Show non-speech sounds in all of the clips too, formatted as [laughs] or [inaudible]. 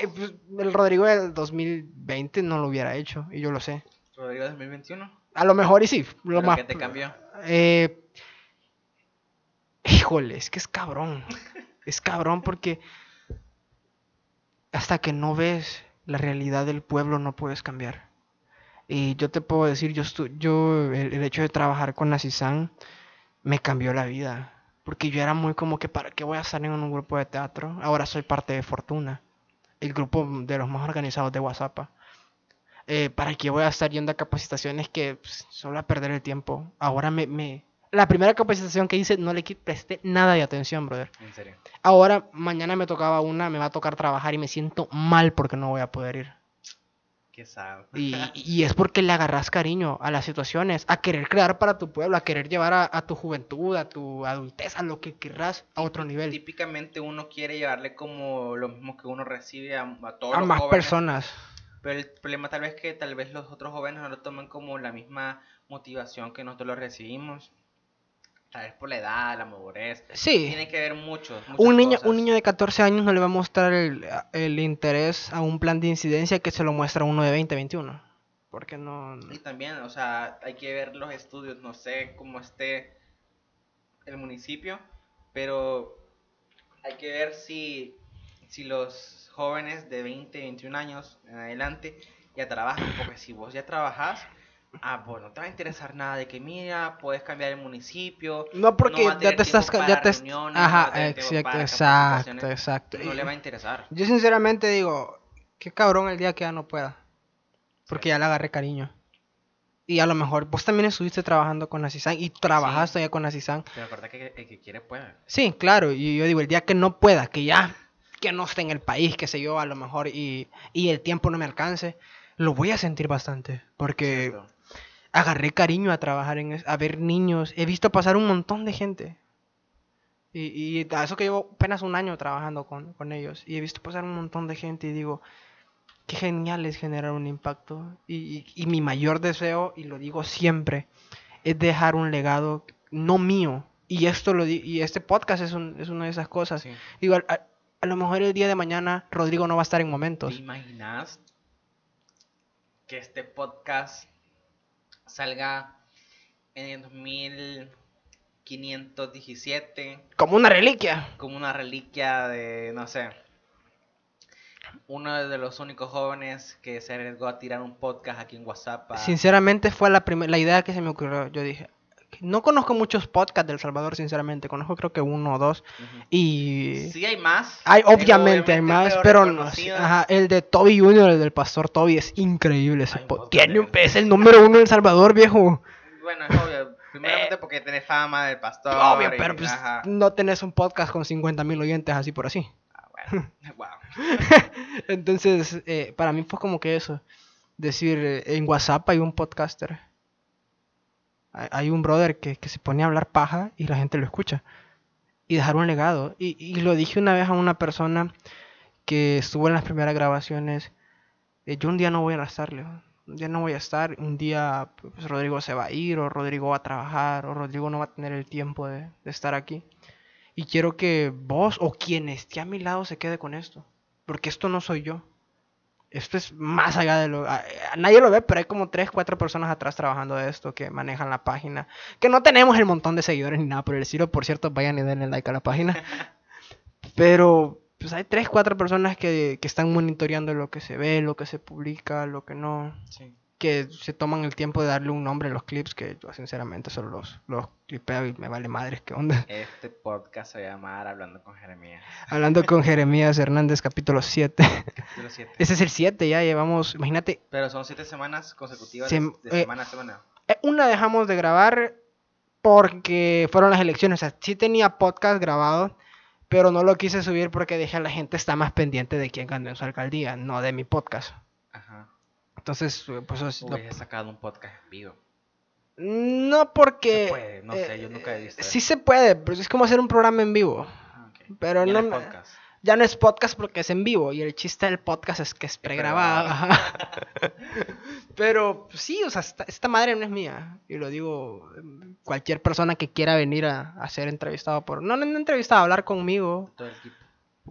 Ay, pues, el Rodrigo del 2020 no lo hubiera hecho, y yo lo sé. Rodrigo 2021. A lo mejor y sí. Lo ¿Pero más... qué te cambió? Eh, híjole, es que es cabrón. Es cabrón porque hasta que no ves la realidad del pueblo no puedes cambiar. Y yo te puedo decir, yo, estu- yo el, el hecho de trabajar con Asisán me cambió la vida. Porque yo era muy como que, ¿para qué voy a estar en un grupo de teatro? Ahora soy parte de Fortuna, el grupo de los más organizados de WhatsApp. Eh, ¿Para qué voy a estar yendo a capacitaciones que pues, solo a perder el tiempo? Ahora me, me... La primera capacitación que hice no le presté nada de atención, brother. En serio. Ahora, mañana me tocaba una, me va a tocar trabajar y me siento mal porque no voy a poder ir. Qué sad. Y, [laughs] y es porque le agarras cariño a las situaciones, a querer crear para tu pueblo, a querer llevar a, a tu juventud, a tu adultez, a lo que querrás a otro nivel. Típicamente uno quiere llevarle como lo mismo que uno recibe a, a todos A los más jóvenes, personas. Pero el problema tal vez que tal vez los otros jóvenes no lo toman como la misma motivación que nosotros lo recibimos. Tal vez por la edad, la madurez. Sí. Tiene que ver mucho. Un niño, cosas. un niño de 14 años no le va a mostrar el, el interés a un plan de incidencia que se lo muestra uno de 20, 21. Porque no... Y también, o sea, hay que ver los estudios, no sé cómo esté el municipio, pero hay que ver si, si los jóvenes de 20, 21 años en adelante ya trabajan, porque si vos ya trabajás, ah, pues no te va a interesar nada de que mira, puedes cambiar el municipio. No, porque a ya te estás... Ya te reuniones, no Ajá, tiempo exacto, exacto, exacto. No le va a interesar. Yo sinceramente digo, qué cabrón el día que ya no pueda. Porque Sí. ya le agarré cariño. Y a lo mejor vos también estuviste trabajando con Asisán y trabajaste ya con Asisán. Pero acuérdate que el que quiere puede. Sí, claro. Y yo digo, el día que no pueda, que ya, que no esté en el país, qué sé yo, a lo mejor, y, y el tiempo no me alcance, lo voy a sentir bastante. Porque Cierto. Agarré cariño a trabajar en a ver niños. He visto pasar un montón de gente. Y, y a eso que llevo apenas un año trabajando con, con ellos. Y he visto pasar un montón de gente y digo, qué genial es generar un impacto. Y, y- y mi mayor deseo, y lo digo siempre, es dejar un legado no mío. Y esto lo di- y este podcast es, un- es una de esas cosas. Sí. Digo, a, a- a lo mejor el día de mañana Rodrigo no va a estar en ¿Te momentos. imaginas que este podcast salga en el 2517 Como una reliquia. como una reliquia de, no sé, uno de los únicos jóvenes que se arriesgó a tirar un podcast aquí en WhatsApp? a- Sinceramente fue la primera la idea que se me ocurrió. Yo dije, no conozco muchos podcasts del Salvador, sinceramente. Conozco creo que uno o dos. Y Sí hay más. hay obviamente hay más, pero no. Ajá, el de Toby Jr., el del Pastor Toby, es increíble ese Tiene un, es el número uno en El Salvador, viejo. Bueno, es obvio. Primeramente porque tiene fama del pastor. Eh, Obvio, y- pero pues ajá. no tenés un podcast con 50 mil oyentes así por así. Ah, bueno, [laughs] wow. Entonces, eh, para mí fue como que eso. Decir, eh, en WhatsApp hay un podcaster. Hay, un brother que, que se pone a hablar paja y la gente lo escucha. Y dejar un legado. Y, y lo dije una vez a una persona que estuvo en las primeras grabaciones. eh, yo un día no voy a estar, le digo, Un día no voy a estar. Un día pues, Rodrigo se va a ir, o Rodrigo va a trabajar, o Rodrigo no va a tener el tiempo de, de estar aquí. Y quiero que vos o quien esté a mi lado se quede con esto. Porque esto no soy yo. Esto es más allá de lo... a- a nadie lo ve, pero hay como 3, 4 personas atrás trabajando de esto que manejan la página. Que no tenemos el montón de seguidores ni nada por el estilo. Por cierto, vayan y denle like a la página. [laughs] Pero pues hay 3, 4 personas que, que están monitoreando lo que se ve, lo que se publica, lo que no. Sí. Que se toman el tiempo de darle un nombre a los clips que yo sinceramente solo los, los clipeo y me vale madres qué onda. Este podcast se va a llamar Hablando con Jeremías. Hablando con Jeremías Hernández, capítulo 7. Capítulo 7. Ese es el 7, ya llevamos, imagínate, Pero son siete semanas consecutivas de, eh, semana a semana. eh, una dejamos de grabar porque fueron las elecciones, o sea, sí tenía podcast grabado, pero no lo quise subir porque dije la gente está más pendiente de quién ganó en su alcaldía, no de mi podcast. Ajá. Entonces, eh, pues eso es lo- Hubiese sacado un podcast en vivo. no porque... Se puede, no sé, eh, yo nunca he visto Sí eso. se puede, pero es como hacer un programa en vivo. Ah, ok. pero no me- podcast. Ya no es podcast porque es en vivo y el chiste del podcast es que es pregrabado. [laughs] Pero pues, sí, o sea, esta, esta madre no es mía. Y lo digo, em, cualquier persona que quiera venir a, a ser entrevistado por... No, no, no entrevistado, a hablar conmigo. Todo el equipo.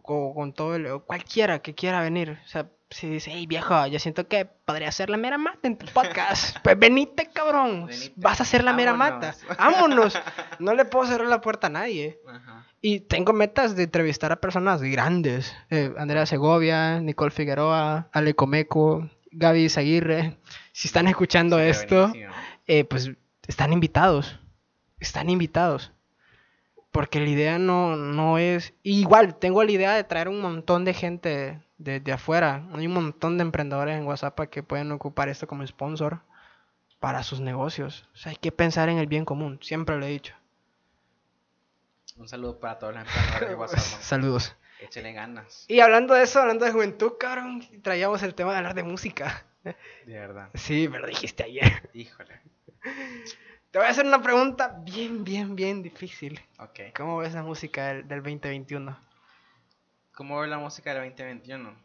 Con, con todo el, o cualquiera que quiera venir. O sea, si dice, hey viejo, yo siento que podría ser la mera mata en tu podcast. [laughs] pues venite, cabrón. Venite. Vas a ser la mera mata. Vámonos. No le puedo cerrar la puerta a nadie. Ajá. Y tengo metas de entrevistar a personas grandes. Eh, Andrea Segovia, Nicole Figueroa, Ale Comeco, Gaby Zaguirre. Si están escuchando Sería esto, eh, pues están invitados. Están invitados. Porque la idea no, no es... Igual, tengo la idea de traer un montón de gente de, de afuera. Hay un montón de emprendedores en WhatsApp que pueden ocupar esto como sponsor para sus negocios. O sea, hay que pensar en el bien común. Siempre lo he dicho. Un saludo para todos los emprendedores de WhatsApp. [laughs] Saludos. Échenle ganas. Y hablando de eso, hablando de juventud, cabrón, traíamos el tema de hablar de música. De verdad. Sí, me lo dijiste ayer. Híjole. Te voy a hacer una pregunta bien, bien, bien difícil. Ok. ¿Cómo ves la música del, del 2021? ¿Cómo ve la música del 2021?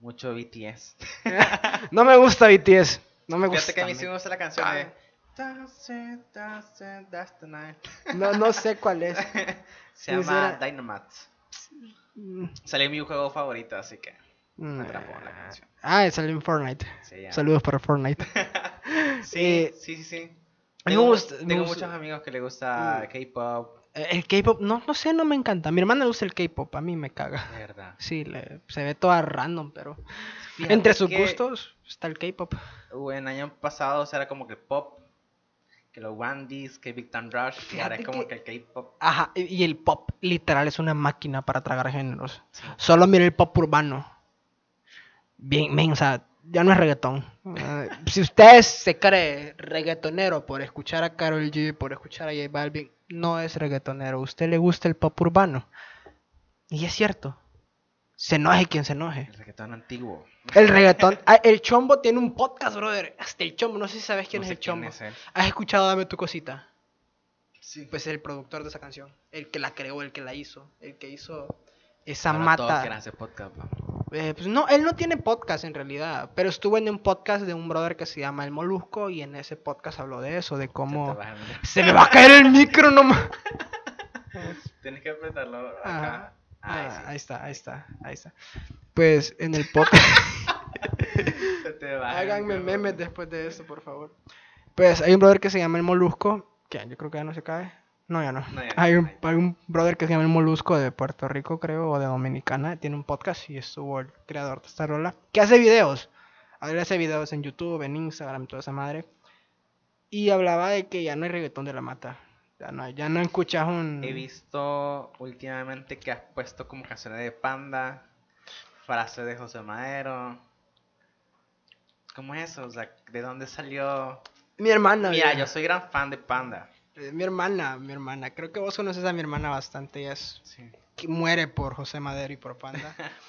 Mucho BTS. [laughs] No me gusta BTS. No me gusta. Fíjate que a mí sí me gusta la canción Ah. de That's it, that's it, that's the night. No, no sé cuál es. [laughs] Se llama Sincera- Dynamite. Mm, Salió mi juego favorito, así que. mm, atrapó la canción. Ah, salió en Fortnite. Saludos para Fortnite. [laughs] Sí, Eh, sí, sí, sí. Tengo, me gusta- muchos amigos que le gusta Mm. K-pop. Eh, El K-pop, no, no sé, no me encanta. A mi hermana le gusta el K-pop, a mí me caga. De verdad. Sí, le- se ve toda random, pero Fíjate entre sus que, gustos está el K-pop. En años pasados era como que el pop, que los Wandies, que Big Time Rush, y ahora Fíjate es como que- que, el K-pop. Ajá, y y el pop literal es una máquina para tragar géneros. Sí. Solo mira el pop urbano. Bien, men, o sea, ya no es reggaetón. Eh, si usted se cree reggaetonero por escuchar a Karol G, por escuchar a J Balvin, no es reggaetonero. A usted le gusta el pop urbano. Y es cierto. Se enoje quien se enoje. El reggaetón antiguo. El reggaetón. ah, El chombo tiene un podcast, brother. Hasta el chombo. No sé si sabes quién No es el chombo. es. ¿Has escuchado Dame tu cosita? Sí. Pues el productor de esa canción. El que la creó, el que la hizo. El que hizo esa Ahora todos mata. quieren hacer podcast. Eh, pues no, él no tiene podcast en realidad, pero estuvo en un podcast de un brother que se llama El Molusco y en ese podcast habló de eso, de cómo... Se me va a caer el micro nomás. [laughs] Tienes que apretarlo acá. Ah, sí. Ahí está, ahí está, ahí está. Pues en el podcast... [laughs] Se te va el Háganme memes después de esto, por favor. Pues hay un brother que se llama El Molusco, que yo creo que ya no se cae. No, ya no. No, ya no, hay, un, ahí. hay un brother que se llama El Molusco de Puerto Rico, creo, o de Dominicana. Tiene un podcast y estuvo el creador de esta rola. Que hace videos. Ahora hace videos en YouTube, en Instagram, toda esa madre. Y hablaba de que ya no hay reggaetón de la mata. Ya no, ya no escuchas un... He visto últimamente que has puesto como canciones de Panda, frases de José Madero. ¿Cómo es eso? O sea, ¿de dónde salió? Mi hermana. Mira, ya. yo soy gran fan de Panda. Eh, Mi hermana, mi hermana. Creo que vos conoces a mi hermana bastante. Ella es Sí. que muere por José Madero y por Panda. [laughs]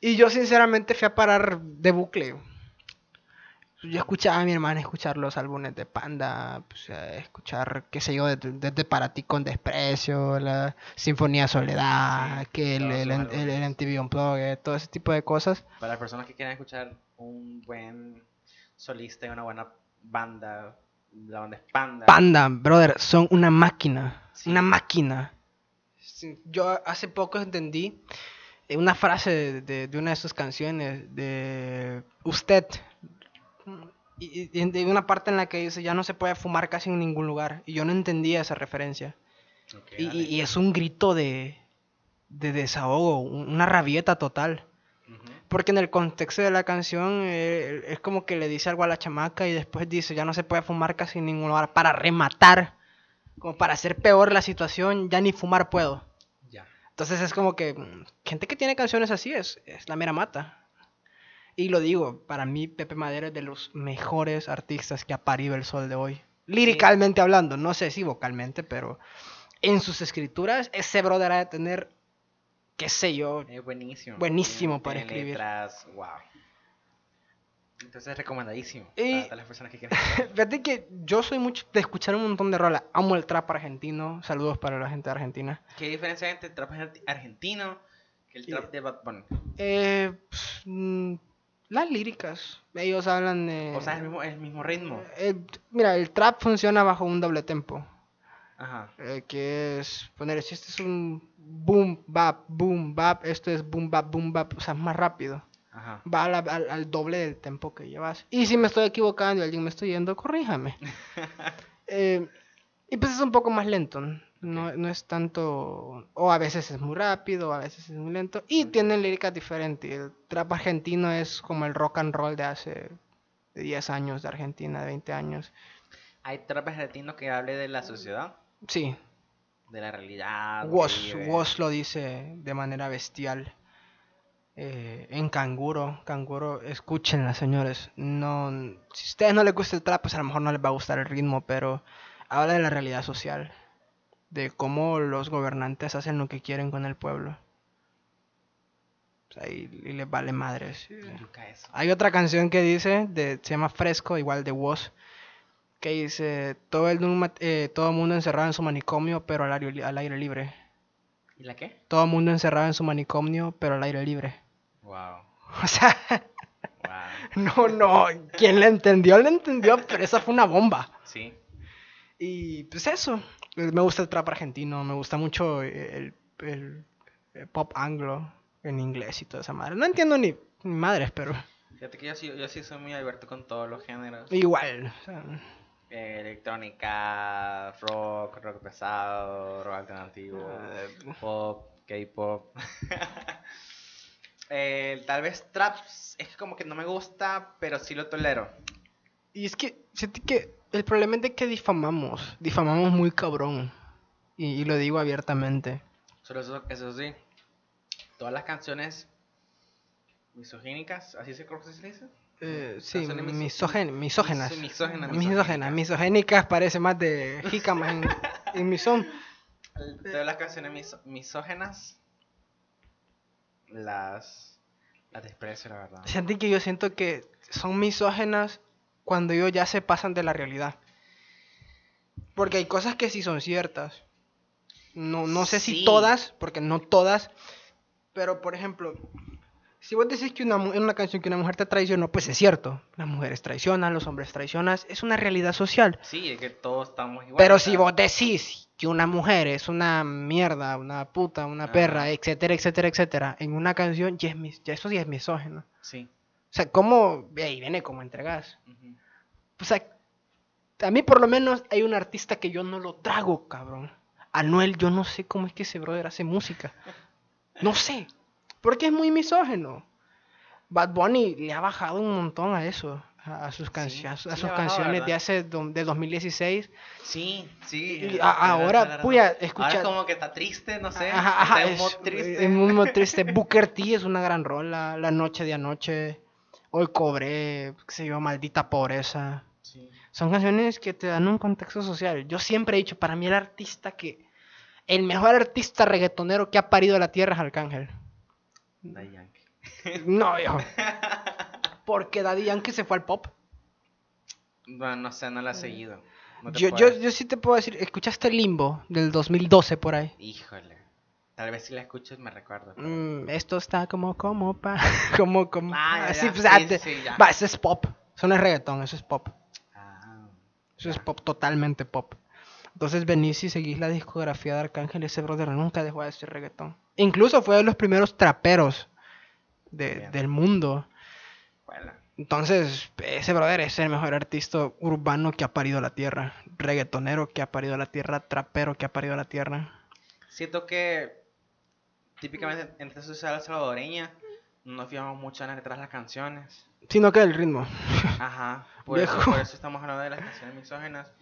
y yo sinceramente fui a parar de bucle. Yo escuchaba a mi hermana escuchar los álbumes de Panda, pues, escuchar, qué sé yo, desde, desde Para ti con desprecio, la Sinfonía Soledad, Sí, que el, el, el, el MTV Unplugged, todo ese tipo de cosas. Para las personas que quieren escuchar un buen solista y una buena banda, la banda es Panda. Panda, brother, son una máquina, Sí. una máquina. Sí, Yo hace poco entendí eh, una frase de, de- de una de sus canciones, de usted, y, de una parte en la que dice, ya no se puede fumar casi en ningún lugar, y yo no entendía esa referencia. Y, dale. y- y es un grito de, de desahogo, un- una rabieta total. Porque en el contexto de la canción eh, es como que le dice algo a la chamaca y después dice, ya no se puede fumar casi en ningún lugar para rematar, como para hacer peor la situación, ya ni fumar puedo. Ya. Entonces es como que mm, gente que tiene canciones así es, es la mera mata. Y lo digo, para mí Pepe Madero es de los mejores artistas que ha parido el sol de hoy. Líricamente hablando, no sé si vocalmente, pero en sus escrituras ese brother ha de tener, qué sé yo, Es buenísimo. Buenísimo Tiene- para tiene escribir. letras, wow. Entonces recomendadísimo Y- para las personas que quieren. [laughs] Fíjate que yo soy mucho de escuchar un montón de rolas. Amo el trap argentino. Saludos para la gente de Argentina. ¿Qué diferencia hay entre el trap argenti- argentino que el Y- trap de Bad Bunny? Eh, pues, mm, las líricas. Ellos hablan de... O sea, es el mismo, el mismo ritmo. Eh, mira, el trap funciona bajo un doble tempo. Ajá. eh, que es poner si este es un boom bap boom bap esto es boom bap boom bap o sea más rápido. Ajá. va al, al doble del tempo que llevas. Y si me estoy equivocando y alguien me estoy yendo corríjame. [laughs] Eh, y pues es un poco más lento no, no, no es tanto o a veces es muy rápido o a veces es muy lento. Y tienen líricas diferentes el trap argentino es como el rock and roll de hace de 10 años de Argentina de 20 años. Hay trap argentino que hable de la sociedad, sí de la realidad. Vive. Woz lo dice de manera bestial. Eh, en Canguro, Canguro, escúchenla, señores. No, si a ustedes no les gusta el trap, pues a lo mejor no les va a gustar el ritmo, pero habla de la realidad social, de cómo los gobernantes hacen lo que quieren con el pueblo. O sea, y, y les vale madres. Hay otra canción que dice, de, se llama Fresco, igual de Woz, que dice, todo el, eh, todo el mundo encerrado en su manicomio, pero al aire, al aire libre. ¿Y la qué? Todo el mundo encerrado en su manicomio, pero al aire libre. Wow. [laughs] O sea, Wow. no, no, quien le entendió, le entendió, pero esa fue una bomba. Sí. Y pues eso, me gusta el trap argentino, me gusta mucho el, el- el pop anglo en inglés y toda esa madre. No entiendo ni, ni madres, pero Fíjate que yo sí, yo sí soy muy abierto con todos los géneros. igual. o sea, Eh, electrónica, rock, rock pesado, rock alternativo, Eh, pop, K-pop. [laughs] Eh, tal vez traps es que como que no me gusta, pero sí lo tolero. y es que, siento que el problema es de que difamamos, difamamos muy cabrón. Y, y lo digo abiertamente. Solo eso, eso sí, todas las canciones misogínicas, así se creo que se dice. Eh, sí, misógenas. mis- misógenas, Misógenas, misogénicas parece más de jícamas en, [laughs] en misón. Todas las canciones misógenas las, las desprecio, la verdad. Sienten que yo siento que son misógenas cuando ellos ya se pasan de la realidad. Porque hay cosas que sí son ciertas. No, no sé si todas, porque no todas. Pero, por ejemplo, si vos decís que una, en una canción que una mujer te traicionó, pues es cierto. Las mujeres traicionan, los hombres traicionan. Es una realidad social. Sí, es que todos estamos igual. Pero si vos decís que una mujer es una mierda, una puta, una perra, etcétera, etcétera, etcétera, en una canción, ya, es mis- ya eso ya es misógino. Sí. O sea, ¿cómo? Ahí viene como entregas. ujú. O sea, a mí por lo menos hay un artista que yo no lo trago, cabrón. Anuel, yo no sé cómo es que ese brother hace música. No sé. Porque es muy misógeno. Bad Bunny le ha bajado un montón a eso. A, sus, canci- Sí, a, sí a le sus bajado, canciones de hace do- de 2016. Sí, sí. A- ahora, puya, Ahora escucha- es como que está triste, no sé. Ajá, ajá, está es, mood triste. es muy muy triste. [laughs] Booker T es una gran rola. La noche de anoche. Hoy cobré. Qué sé yo, maldita pobreza. Sí. Son canciones que te dan un contexto social. Yo siempre he dicho, para mí el artista que... El mejor artista reggaetonero que ha parido la tierra es Arcángel. Daddy Yankee. No, [laughs] yo. Porque Daddy Yankee se fue al pop. Bueno, no sé, no la he seguido. No Yo, yo, decir. yo sí te puedo decir, ¿escuchaste Limbo del 2012 por ahí? Híjole. Tal vez si la escuches me recuerdo. pero- Mm, esto está como, como, pa, [laughs] como, como. Ah, ya, así, ya. pues, Sí, ah, sí, te- sí, ya. Va, eso es pop. Eso no es reggaetón, eso es pop. Ah, Eso es pop, totalmente pop. Entonces venís y seguís la discografía de Arcángel, ese brother nunca dejó de ser reggaetón. Incluso fue de los primeros traperos de- del mundo. Bueno, Entonces, ese brother es el mejor artista urbano que ha parido la tierra. Reggaetonero que ha parido la tierra, trapero que ha parido la tierra. siento que típicamente en esta sociedad salvadoreña no nos fijamos mucho en las letras de las canciones. Sino que el ritmo. [laughs] Ajá, por eso, Viejo. por eso estamos hablando de las canciones misógenas,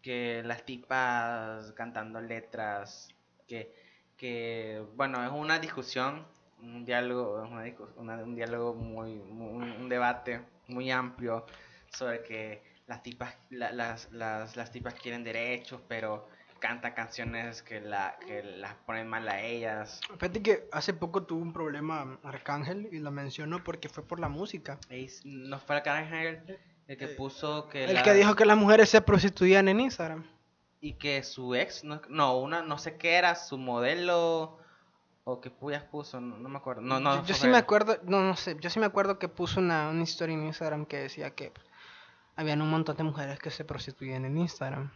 que las tipas cantando letras, que, que bueno, es una discusión, un diálogo, una discu- una- un diálogo muy, muy- un debate muy amplio sobre que las tipas, la- las, las, las tipas quieren derechos, pero cantan canciones que, la, que las ponen mal a ellas. Fíjate que hace poco tuvo un problema Arcángel y lo menciono porque fue por la música. No fue el Arcángel el que Eh, puso que El la- que dijo que las mujeres se prostituían en Instagram. Y que su ex, no, no, una, no sé qué era, su modelo, o que Puyas puso, no, no me acuerdo. No, no, yo, yo sí me acuerdo, no, no sé, yo sí me acuerdo que puso una, una historia en Instagram que decía que habían un montón de mujeres que se prostituían en Instagram.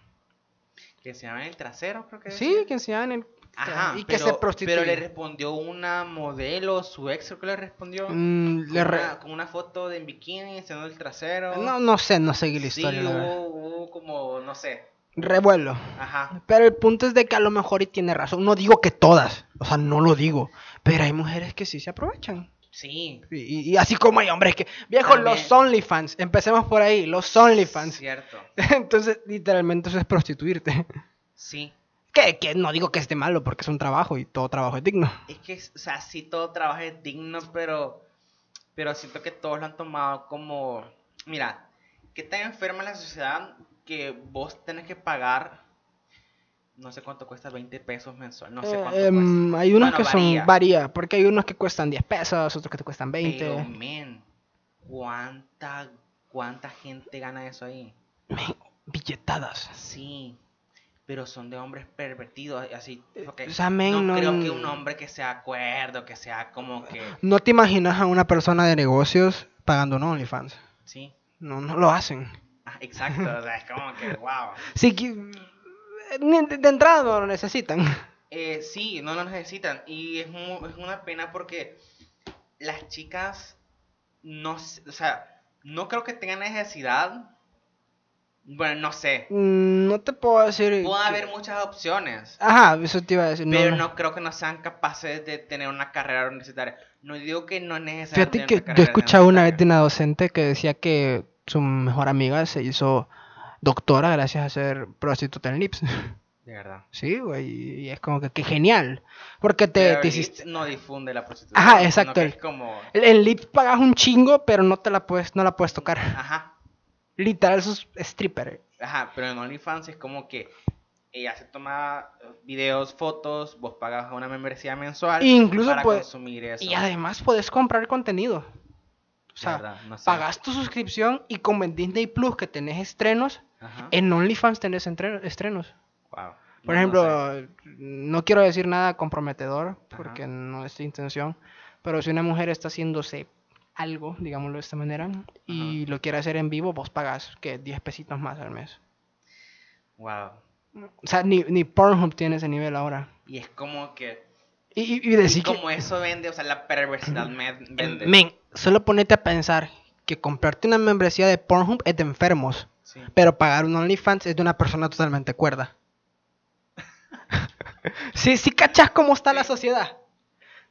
Que enseñaban el trasero, creo que Sí, decía. que enseñaban el... Ajá, y que pero, se pero le respondió una modelo, su ex creo que le respondió. Mm, con, le re- una, con una foto de en bikini enseñando el trasero. No, no sé, no seguí la sí, historia. verdad. hubo, hubo como, no sé. Revuelo. Ajá. Pero el punto es de que a lo mejor y tiene razón. No digo que todas, o sea, no lo digo. Pero hay mujeres que sí se aprovechan. Sí. Y, así como hay hombres que... Viejo, También. los OnlyFans. Empecemos por ahí, los OnlyFans. Cierto. [laughs] Entonces, literalmente eso es prostituirte. Sí. Que, que no digo que esté malo porque es un trabajo y todo trabajo es digno. Es que, o sea, sí todo trabajo es digno, pero, pero siento que todos lo han tomado como, mira, que tan enferma la sociedad que vos tenés que pagar, no sé cuánto cuesta, 20 pesos mensual, no sé Eh, cuánto em, cuesta. hay unos Bueno, que son... varía. Porque hay unos que cuestan 10 pesos, otros que te cuestan 20. Pero, men, ¿cuánta, ¿cuánta gente gana eso ahí? Men, billetadas. Sí, pero son de hombres pervertidos, así, ok, o sea, men, no, no- creo que un hombre que sea acuerdo, que sea como que, No te imaginas a una persona de negocios pagando un OnlyFans. sí, No, no lo hacen. Ah, exacto, o sea, es como que, wow. [laughs] Sí, que- de, de entrada no lo necesitan. Eh, sí, no lo necesitan. Y es, mu- es una pena porque las chicas no, o sea, no creo que tengan necesidad. Bueno, no sé. Mm, No te puedo decir. Puede haber muchas opciones. Ajá, eso te iba a decir. Pero no. no creo que no sean capaces de tener una carrera universitaria. No digo que no es necesario. Fíjate que yo carrera escuchaba una vez de una docente que decía que su mejor amiga se hizo doctora gracias a ser prostituta en Lips. De verdad. [laughs] Sí, güey, y es como que, que genial. Porque te, Pero te el hiciste... No difunde la prostitución. Ajá, exacto. que es como. En Lips pagas un chingo, pero no te la puedes, no la puedes tocar. Ajá. Literal, eso es stripper. Ajá, pero en OnlyFans es como que ella se toma videos, fotos, vos pagas una membresía mensual Incluso para puede- consumir eso. Y además puedes comprar contenido. O sea, verdad, no sé. pagas tu suscripción y como en Disney Plus que tenés estrenos, Ajá. en OnlyFans tenés estrenos. Wow. Por No, no ejemplo, sé. no, quiero decir nada comprometedor Ajá. porque no es tu intención, pero si una mujer está haciéndose algo, digámoslo de esta manera, y lo quiere hacer en vivo, vos pagas que 10 pesitos más al mes. Wow. O sea, ni, ni Pornhub tiene ese nivel ahora. Y es como que. Y, y, y Y decir que, como eso vende, o sea, la perversidad me- [clears throat] vende. men, solo ponete a pensar que comprarte una membresía de Pornhub es de enfermos, Sí. pero pagar un OnlyFans es de una persona totalmente cuerda. [laughs] sí, sí, cachas cómo está la sociedad.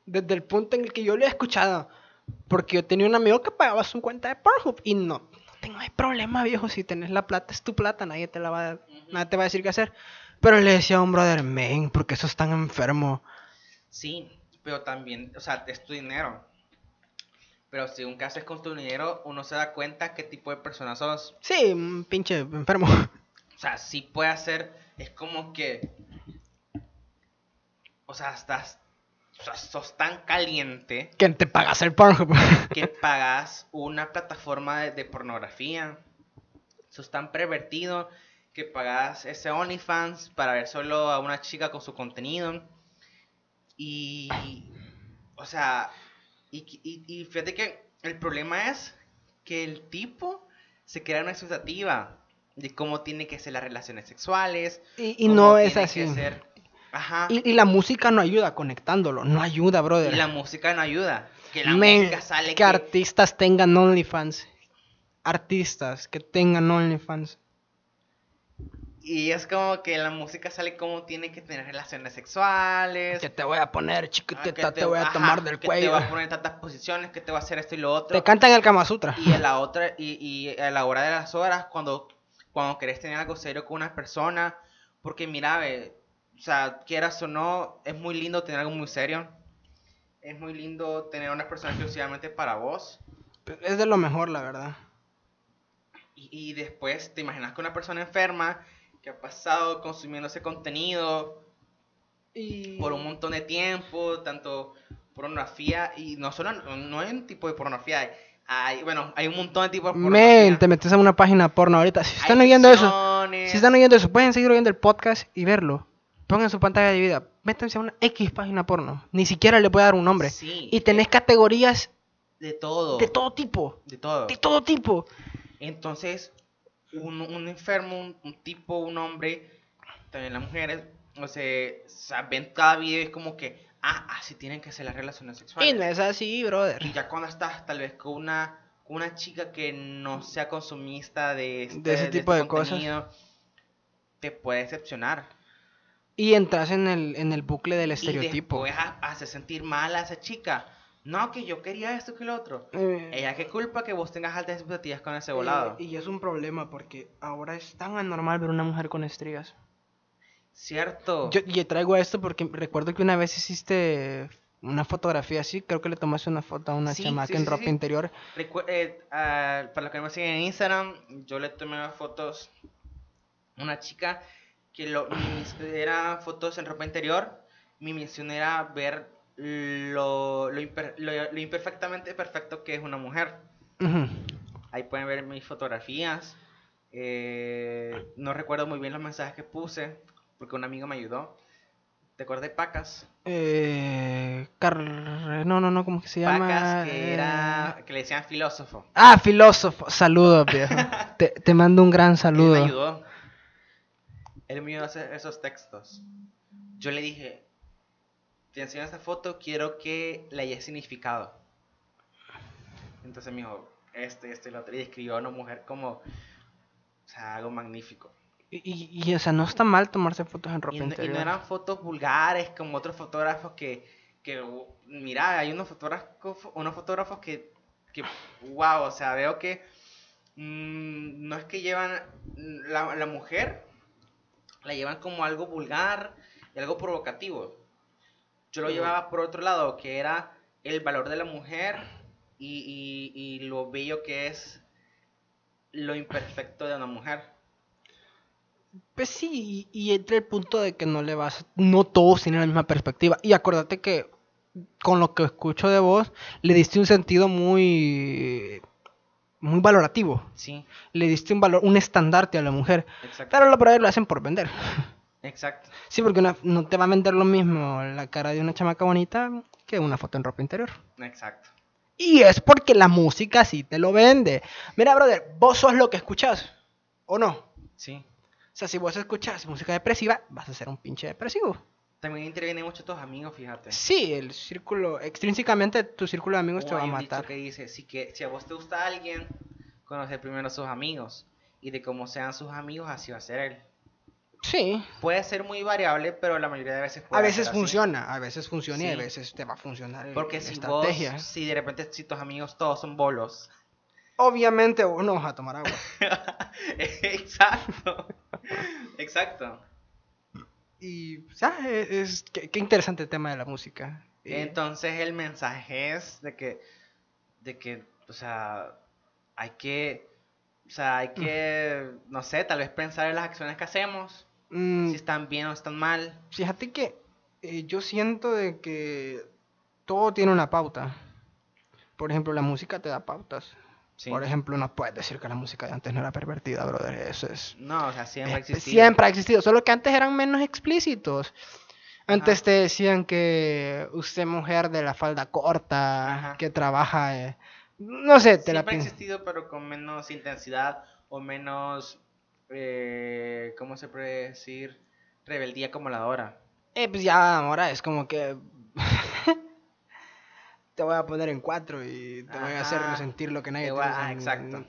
Desde el punto en el que yo lo he escuchado. Porque yo tenía un amigo que pagaba su cuenta de Pornhub y no, no tengo problema, viejo. Si tenés la plata, es tu plata, nadie te la va a, nadie te va a decir qué hacer. Pero le decía a un brother, men, porque eso es tan enfermo. Sí, pero también, o sea, es tu dinero. Pero según qué haces con tu dinero, uno se da cuenta qué tipo de persona sos. Sí, un pinche enfermo. O sea, sí puede hacer, es como que, o sea, estás, o sea, sos tan caliente que te pagas el Pornhub. que pagas una plataforma de, de pornografía. Sos tan pervertido que pagas ese OnlyFans para ver solo a una chica con su contenido. Y, o sea, y, y, y fíjate que el problema es que el tipo se crea una expectativa de cómo tiene que ser las relaciones sexuales. y no es así. ser- Ajá. Y, la música no ayuda conectándolo, no ayuda, brother. Y la música no ayuda. Que la Men, música sale que, que- artistas tengan OnlyFans. Artistas que tengan OnlyFans. Y es como que la música sale como tiene que tener relaciones sexuales. Que te voy a poner, ah, chiquitita, que te, voy a ajá, tomar del que cuello. te va a poner tantas posiciones, que te va a hacer esto y lo otro. Te cantan el Kama Sutra. Y a la otra, y, y a la hora de las horas, cuando, cuando querés tener algo serio con una persona, porque mira, ve, o sea, quieras o no, es muy lindo tener algo muy serio. Es muy lindo tener una persona exclusivamente para vos. Es de lo mejor, la verdad. Y, y después te imaginas que una persona enferma que ha pasado consumiendo ese contenido Y... por un montón de tiempo, tanto pornografía y no solo no hay un tipo de pornografía, hay, hay- bueno, hay un montón de tipos de pornografía. Men, te metes a una página porno ahorita. Si Hay están oyendo eso, si están oyendo eso, pueden seguir oyendo el podcast y verlo. Pongan su pantalla de vida. Métanse a una X página porno. Ni siquiera le voy a dar un nombre. Sí, Y tenés categorías de todo, de todo tipo. de todo. De todo tipo. Entonces, un, un enfermo, un, un tipo, un hombre también las mujeres, o sea, ven cada video y es como que, ah, así tienen que ser las relaciones Y sexuales. no es así, brother. Y ya cuando estás tal vez con una, con una chica que no sea consumista de, este, De ese tipo este de cosas. te puede decepcionar. Y entras en el, en el bucle del estereotipo. Y después ha- hace sentir mal a esa chica. No, que yo quería esto que lo otro. Eh, Ella, qué culpa que vos tengas altas expectativas con ese eh, volado. y es un problema porque ahora es tan anormal ver una mujer con estrías. Cierto. Yo traigo esto porque recuerdo que una vez hiciste una fotografía así, creo que le tomaste una foto a una Sí, chamaca sí, en sí, ropa sí. interior. Recu- eh, ah, para los que no me siguen en Instagram, yo le tomé unas fotos a una chica que lo, mi eran fotos en ropa interior. Mi misión era ver lo, lo, imper- lo- lo imperfectamente perfecto que es una mujer. Ahí pueden ver mis fotografías. Eh, no recuerdo muy bien los mensajes que puse porque un amigo me ayudó. ¿Te acuerdas de Pacas? Eh, Car- No, no, no, ¿cómo que se llama? Pacas, que Eh, era que le decían filósofo. Ah, filósofo. Saludos, viejo. [laughs] te, te mando un gran Él me saludo. ayudó. Él me ayudó a hacer esos textos. Yo le dije, te enseño esta foto, quiero que le haya significado. Entonces me dijo, este, este y lo otro. Y escribió a una mujer como, o sea, algo magnífico. Y, y, y, o sea, no está mal tomarse fotos en ropa Y no, y interior. no eran fotos vulgares como otros fotógrafos que, que uh, mira, hay unos fotógrafos, unos fotógrafos que, que, wow, o sea, veo que mm, no es que llevan la, la mujer, la llevan como algo vulgar y algo provocativo. Yo lo llevaba por otro lado, que era el valor de la mujer y, y, y lo bello que es lo imperfecto de una mujer. Pues sí, y, y entra el punto de que no le vas, no todos tienen la misma perspectiva. Y acuérdate que con lo que escucho de vos, le diste un sentido muy, muy valorativo. Sí, Le diste un valor, un estandarte a la mujer. exacto. Pero lo por lo hacen por vender. Exacto. Sí, porque una- no te va a vender lo mismo la cara de una chamaca bonita que una foto en ropa interior. Exacto. Y es porque la música sí te lo vende. Mira, brother, vos sos lo que escuchás, ¿o no? Sí. O sea, si vos escuchás música depresiva, vas a ser un pinche depresivo. También intervienen mucho tus amigos, fíjate. Sí, el círculo, extrínsecamente tu círculo de amigos te Como va a un dicho matar. que dice, si, que, si a vos te gusta alguien, conoce primero a sus amigos. Y de cómo sean sus amigos, así va a ser él. Sí, Puede ser muy variable, pero la mayoría de veces a puede veces ser así. funciona, a veces funciona y a veces te va a funcionar Porque si estrategia. vos, si de repente si tus amigos todos son bolos. Obviamente vos no vas a tomar agua. [laughs] Exacto. Exacto. Y, o sea, es, qué, qué interesante el tema de la música. Entonces el mensaje es de que, de que, o sea, hay que, o sea, hay que, no sé, tal vez pensar en las acciones que hacemos, Mm, si están bien o están mal. Fíjate que eh, yo siento de que todo tiene una pauta. Por ejemplo, la música te da pautas. Sí. Por ejemplo, no puedes decir que la música de antes no era pervertida, brother. Eso es... No, o sea, siempre ha existido. siempre ha existido, solo que antes eran menos explícitos. Antes te decían que usted mujer de la falda corta, Ajá. que trabaja... eh, no sé, te la Siempre ha existido, pero con menos intensidad o menos, eh, ¿cómo se puede decir? Rebeldía como la de ahora. Eh, pues ya ahora es como que... [laughs] te voy a poner en cuatro y te voy a hacer sentir lo que nadie Te te voy a- hizo ah, exacto.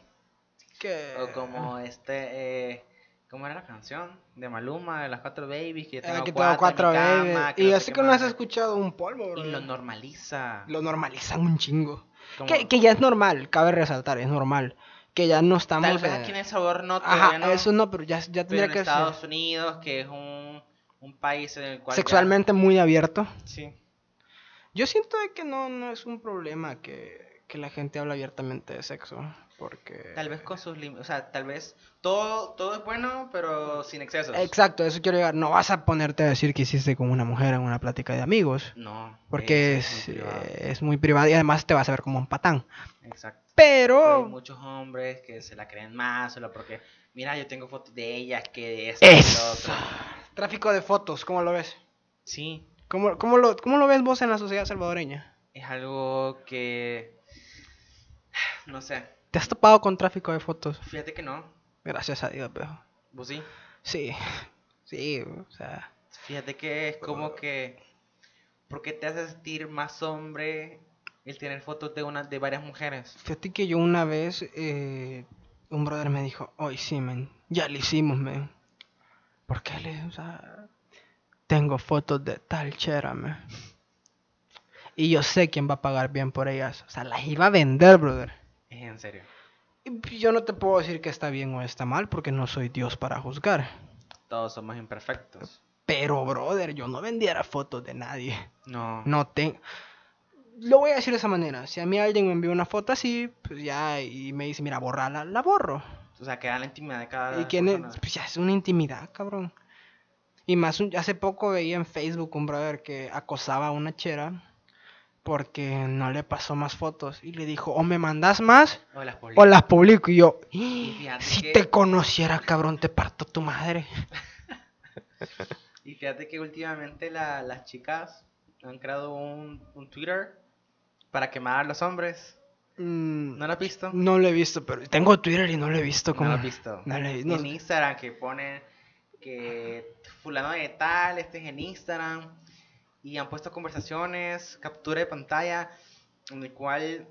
O como este, eh, ¿cómo era la canción? De Maluma, de las cuatro babies, que yo Eh, tengo que cuatro, cuatro en mi babies. cama, que Y sé así que no has escuchado un polvo, bro. Y lo normaliza. Lo normalizan un chingo. Que, que ya es normal, cabe resaltar, es normal. Que ya no estamos... Tal vez aquí en El Salvador no, Ajá, todavía no, eso no, pero ya, ya pero tendría en que Estados ser Unidos, que es un, un país en el cual... ya- sexualmente muy abierto. Sí. Yo siento de que no, no es un problema que, que la gente habla abiertamente de sexo, porque... Tal vez con sus límites, o sea, tal vez todo, todo es bueno, pero sin excesos. Exacto, eso quiero llegar. No vas a ponerte a decir que hiciste con una mujer en una plática de amigos, No. porque eso es, muy es muy privado y además te vas a ver como un patán. Exacto. Pero hay muchos hombres que se la creen más, solo porque, mira, yo tengo fotos de ellas, que de esto, y lo Eso. otro. Tráfico de fotos, ¿cómo lo ves? Sí, ¿Cómo, cómo, lo, ¿Cómo lo ves vos en la sociedad salvadoreña? es algo que, [sighs] no sé, ¿Te has topado con tráfico de fotos? fíjate que no, Gracias a Dios, pero... vos sí. Sí. [laughs] Sí, o sea. Fíjate que es como que. ¿Por qué te hace sentir más hombre el tener fotos de una de varias mujeres? Fíjate que yo una vez, eh, un brother me dijo, hoy sí, men, ya lo hicimos, men. ¿Por qué le, o sea, tengo fotos de tal chera, men. Y yo sé quién va a pagar bien por ellas. O sea, las iba a vender, brother. Es en serio. Y yo no te puedo decir que está bien o está mal porque no soy Dios para juzgar. Todos somos imperfectos. Pero, brother, yo no vendiera fotos de nadie. No. No tengo. Lo voy a decir de esa manera. Si a mí alguien me envía una foto así, pues ya, y me dice, mira, borrala, la borro. O sea, queda la intimidad de cada Y quién es, pues ya es una intimidad, cabrón. Y más, un- hace poco veía en Facebook un brother que acosaba a una chera porque no le pasó más fotos. Y le dijo, o me mandas más O las o las publico. Y yo, Y fíjate si que- te conociera, cabrón, te parto tu madre. [laughs] Y fíjate que últimamente la- las chicas han creado un, un Twitter para quemar a los hombres. Mm, ¿No lo has visto? No lo he visto, pero tengo Twitter y no lo he visto. No Como... lo has visto. No lo he visto. En Instagram que ponen que fulano de tal, este es en Instagram. Y han puesto conversaciones, captura de pantalla, en el cual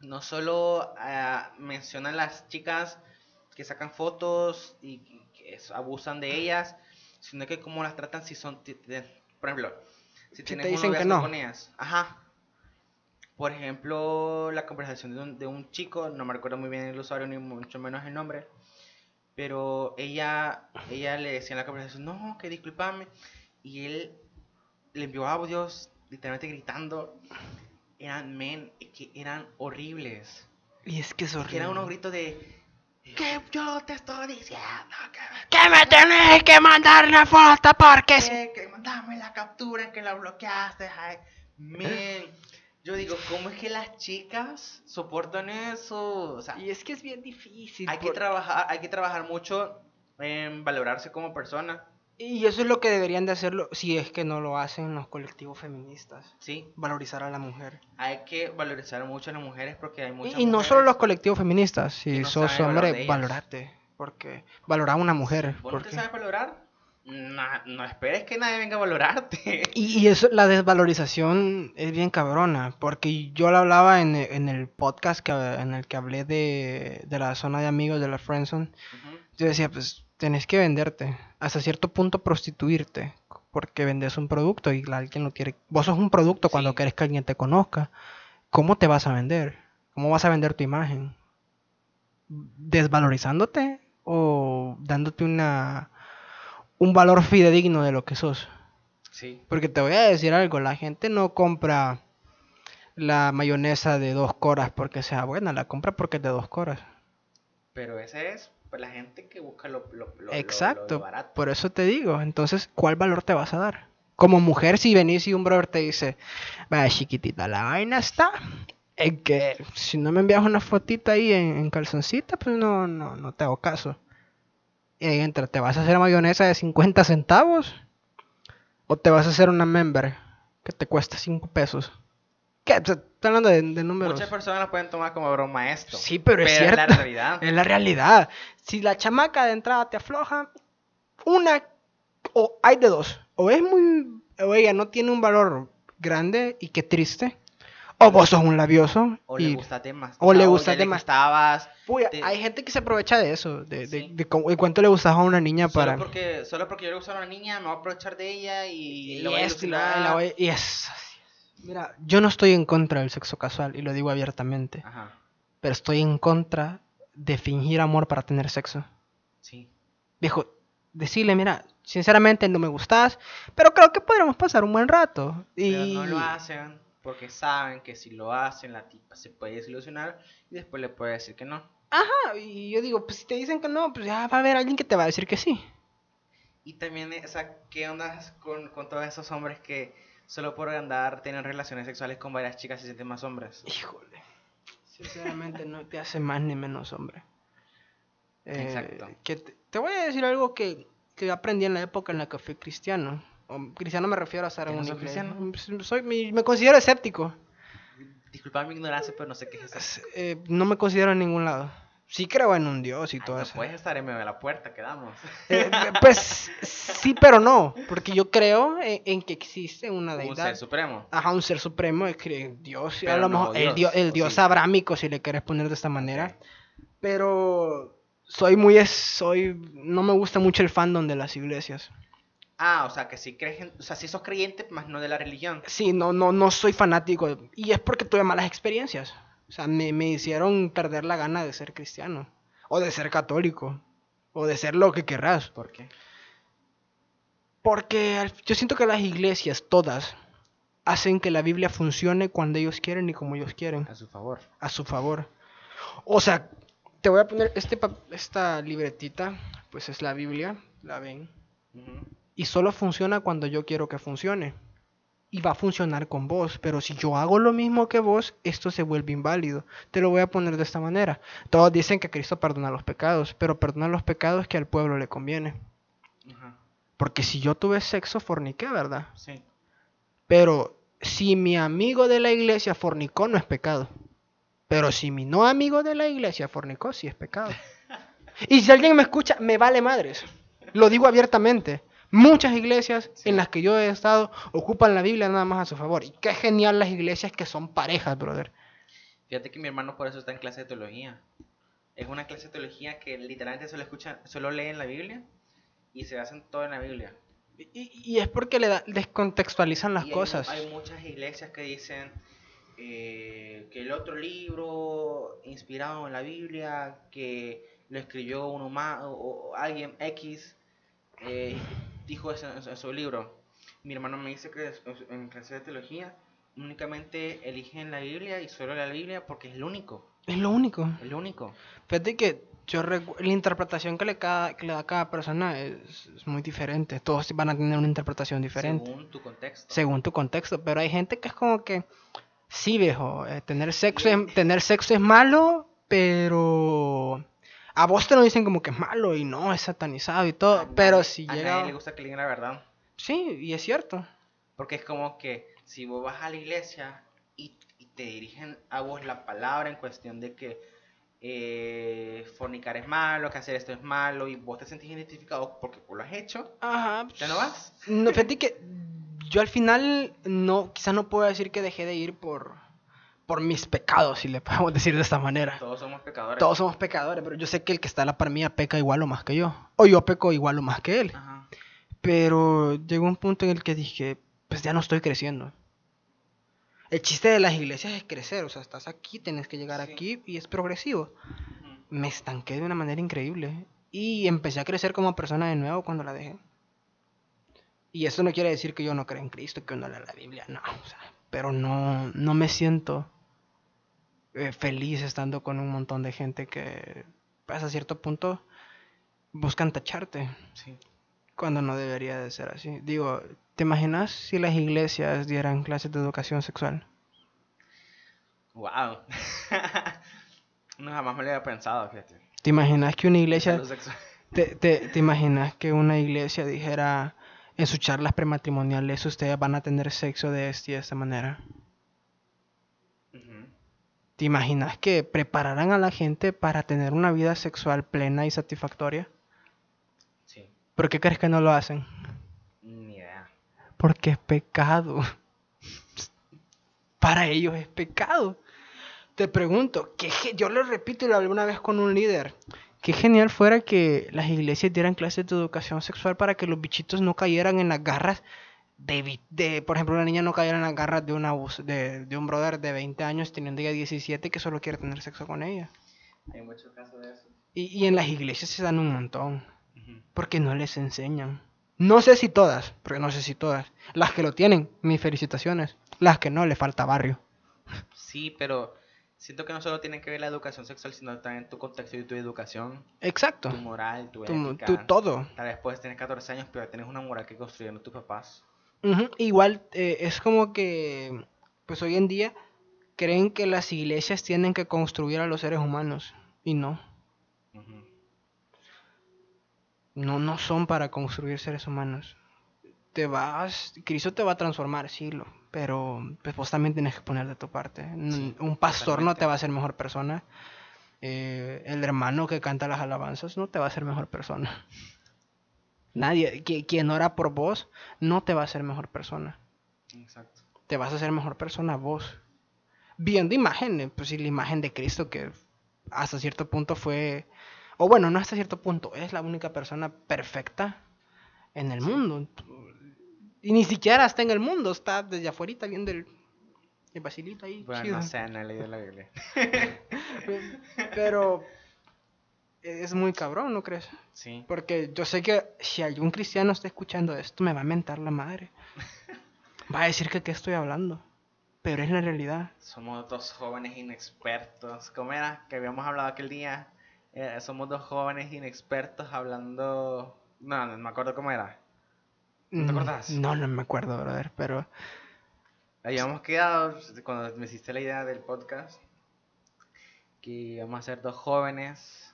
no solo ah, mencionan las chicas que sacan fotos y que abusan de ellas, sino que cómo las tratan si son, por ejemplo, si te tienes un dicen que no. con ellas. Ajá. Por ejemplo, la conversación de un, de un chico, no me recuerdo muy bien el usuario ni mucho menos el nombre, pero ella, ella le decía en la conversación, no, que discúlpame, y él le envió audios, literalmente gritando, eran men, que eran horribles, Y es que es que horrible. eran unos gritos de, que yo te estoy diciendo que me ¡Que me tenés que mandar una foto porque que, que mandame la captura que la bloqueaste. Ay, men. Yo digo, ¿cómo es que las chicas soportan eso? O sea, Y es que es bien difícil. hay que trabajar, hay que trabajar mucho en valorarse como persona, Y eso es lo que deberían de hacerlo, si es que no lo hacen los colectivos feministas. ¿sí? Valorizar a la mujer. Hay que valorizar mucho a las mujeres porque hay muchas Y, y no solo los colectivos feministas, si no sos hombre, ellas. valorate. Porque valorar a una mujer. ¿Vos no te porque- sabes valorar? No, no esperes que nadie venga a valorarte. [laughs] Y, y eso, la desvalorización es bien cabrona, porque yo lo hablaba en, en el podcast que, en el que hablé de, de la zona de amigos de la Friendzone. Yo decía, pues tenés que venderte, hasta cierto punto prostituirte, porque vendes un producto y alguien lo quiere. Vos sos un producto cuando querés que alguien te conozca. ¿Cómo te vas a vender? ¿Cómo vas a vender tu imagen? ¿Desvalorizándote o dándote una un valor fidedigno de lo que sos? Sí. Porque te voy a decir algo, la gente no compra la mayonesa de dos coras porque sea buena, la compra porque es de dos coras. Pero ese es pues, la gente que busca lo, lo, lo- lo- Exacto, lo barato. por eso te digo. Entonces, ¿cuál valor te vas a dar? Como mujer, si venís y un brother te dice, vaya chiquitita, la vaina está. En que si no me envías una fotita ahí en, en calzoncita, pues no, no, no te hago caso. Y ahí entra, ¿te vas a hacer mayonesa de 50 centavos? ¿O te vas a hacer una member que te cuesta 5 pesos? ¿Qué? Estoy hablando de, de números. Muchas personas lo pueden tomar como broma esto. Sí, pero es la cierto. realidad. [laughs] Es la realidad. Si la chamaca de entrada te afloja, una o hay de dos. O es muy o ella no tiene un valor grande y qué triste. O vos sos un labioso. O y, le gusta temas. o le ya gusta le temas. gustabas. Puya, te- hay gente que se aprovecha de eso, de, de, Sí. de cuánto le gustas a una niña para... Solo porque, solo porque yo le gusta a una niña, me voy a aprovechar de ella y, y, lo voy a la- la voy- Mira, yo no estoy en contra del sexo casual y lo digo abiertamente, Ajá, pero estoy en contra de fingir amor para tener sexo. sí. Viejo, decirle, mira, sinceramente no me gustas, pero creo que podríamos pasar un buen rato. Y Pero no lo hacen porque saben que si lo hacen, la tipa se puede desilusionar y después le puede decir que no. Ajá, y yo digo, pues si te dicen que no, pues ya va a haber alguien que te va a decir que sí. Y también, o sea, ¿qué onda con, con todos esos hombres que solo por andar tienen relaciones sexuales con varias chicas y se sienten más hombres? Híjole. Sinceramente no te hace más ni menos hombre. Eh, Exacto. que te, te voy a decir algo que, que yo aprendí en la época en la que fui cristiano. Cristiano me refiero a estar ¿Que en no cristiano? Soy, me, me considero escéptico. Disculpa mi ignorancia, pero no sé qué es eso. Es- eh, no me considero en ningún lado. sí creo en un Dios y Ay, todo no eso. puedes estar en medio de la puerta, quedamos. Eh, pues sí, pero no, porque yo creo en, en que existe una Un deidad. ser supremo. Ajá, un ser supremo, es que Dios, a Pero lo no mejor el Dios, el ¿o Dios sí? abrámico, si le quieres poner de esta manera. Pero soy muy, soy, no me gusta mucho el fandom de las iglesias. Ah, o sea, que si crees en- o sea, si sos creyente, más no de la religión. Sí, no, no, no soy fanático. Y es porque tuve malas experiencias. O sea, me, me hicieron perder la gana de ser cristiano. O de ser católico. O de ser lo que querrás. ¿Por qué? Porque yo siento que las iglesias, todas, hacen que la Biblia funcione cuando ellos quieren y como ellos quieren. A su favor. A su favor. O sea, te voy a poner este, esta libretita. Pues es la Biblia. La ven. Ujú. Y solo funciona cuando yo quiero que funcione. Y va a funcionar con vos, pero si yo hago lo mismo que vos, esto se vuelve inválido. Te lo voy a poner de esta manera. Todos dicen que Cristo perdona los pecados, pero perdona los pecados que al pueblo le conviene. Porque si yo tuve sexo, forniqué, ¿verdad? Sí. Pero si mi amigo de la iglesia fornicó, no es pecado. Pero si mi no amigo de la iglesia fornicó, sí es pecado. [laughs] Y si alguien me escucha, me vale madres. Lo digo abiertamente. Muchas iglesias en las que yo he estado ocupan la Biblia nada más a su favor. Y qué genial las iglesias que son parejas, brother. Fíjate que mi hermano por eso está en clase de teología. Es una clase de teología que literalmente solo escucha, solo leen la Biblia y se basan todo en la Biblia. Y, y es porque le da- descontextualizan las Y hay cosas. Hay, muchas iglesias que dicen eh, que el otro libro inspirado en la Biblia, que lo escribió uno más, o, o alguien X, eh, dijo eso en su, libro. Mi hermano me dice que es- en clase de teología únicamente eligen la Biblia y solo la Biblia porque es el único, Es lo único. el único. Fíjate que yo la interpretación que le, cada- que le da cada persona es, es muy diferente. Todos van a tener una interpretación diferente. Según tu contexto. según tu contexto, pero hay gente que es como que sí, viejo, eh, tener sexo es, tener sexo es malo, pero a vos te lo dicen como que es malo y no, es satanizado y todo, A pero si a llega nadie le gusta que le digan la verdad. Sí, y es cierto. Porque es como que si vos vas a la iglesia y, y te dirigen a vos la palabra en cuestión de que eh, fornicar es malo, que hacer esto es malo, y vos te sentís identificado porque vos lo has hecho, Ajá. ¿ya no vas? No, fíjate que yo al final no, quizá no puedo decir que dejé de ir por por mis pecados, si le podemos [laughs] decir de esta manera. Todos somos pecadores. Todos somos pecadores, pero yo sé que el que está a la par mía peca igual o más que yo. O yo peco igual o más que él. Ajá. Pero llegó un punto en el que dije, pues ya no estoy creciendo. El chiste de las iglesias es crecer, o sea, estás aquí, tienes que llegar Sí. aquí y es progresivo. Me estanqué de una manera increíble y empecé a crecer como persona de nuevo cuando la dejé. Y eso no quiere decir que yo no creo en Cristo, que yo no lea la Biblia, no, o sea, pero no, no me siento eh, feliz estando con un montón de gente que, pues, a cierto punto, buscan tacharte Sí. cuando no debería de ser así. Digo, ¿te imaginas si las iglesias dieran clases de educación sexual? Wow. [laughs] no jamás me lo había pensado, fíjate. ¿Te imaginas que una iglesia, [laughs] te, te, te imaginas que una iglesia dijera en sus charlas prematrimoniales ustedes van a tener sexo de esta y de esta manera? ¿Te imaginas que prepararan a la gente para tener una vida sexual plena y satisfactoria? Sí. ¿Por qué crees que no lo hacen? Ni idea. Porque es pecado. Para ellos es pecado. Te pregunto, qué yo lo repito y lo hablé una vez con un líder. Qué genial fuera que las iglesias dieran clases de educación sexual para que los bichitos no cayeran en las garras de, por ejemplo, una niña no cayera en las garras de, una, de, de un brother de 20 años teniendo ya 17 que solo quiere tener sexo con ella. Hay muchos casos de eso. Y, y en las iglesias se dan un montón. Porque no les enseñan. No sé si todas, porque no sé si todas. Las que lo tienen, mis felicitaciones. Las que no, le falta barrio. Sí, pero siento que no solo tiene que ver la educación sexual, sino también tu contexto y tu educación, Exacto. tu moral, tu, Tu, ética. tu todo. Tal vez puedes tener 14 años, pero tienes una moral que construyeron tus papás. Igual eh, es como que, pues hoy en día, creen que las iglesias tienen que construir a los seres humanos. Y no. No, no son para construir seres humanos. Te vas, Cristo te va a transformar, sí, lo, pero pues vos también tienes que poner de tu parte. Sí, un pastor no te va a hacer mejor persona. eh, el hermano que canta las alabanzas no te va a hacer mejor persona. Nadie, qui- quien ora por vos, no te va a hacer mejor persona. Exacto. Te vas a hacer mejor persona vos. Viendo imagen, pues sí, la imagen de Cristo que hasta cierto punto fue, o bueno, no hasta cierto punto, es la única persona perfecta en el mundo. Y ni siquiera está en el mundo, está desde afuera viendo el, el basilito ahí. Bueno, chido. no sé, no he leído la Biblia. [laughs] Pero es muy cabrón, ¿no crees? Sí. Porque yo sé que si algún cristiano está escuchando esto, me va a mentar la madre. [laughs] Va a decir que qué estoy hablando. Pero es la realidad. Somos dos jóvenes inexpertos. ¿Cómo era? Que habíamos hablado aquel día. Eh, somos dos jóvenes inexpertos hablando. No, no me acuerdo cómo era. ¿No te Mm, acordás? No, no me acuerdo, brother, pero... Habíamos quedado, cuando me hiciste la idea del podcast, que íbamos a ser dos jóvenes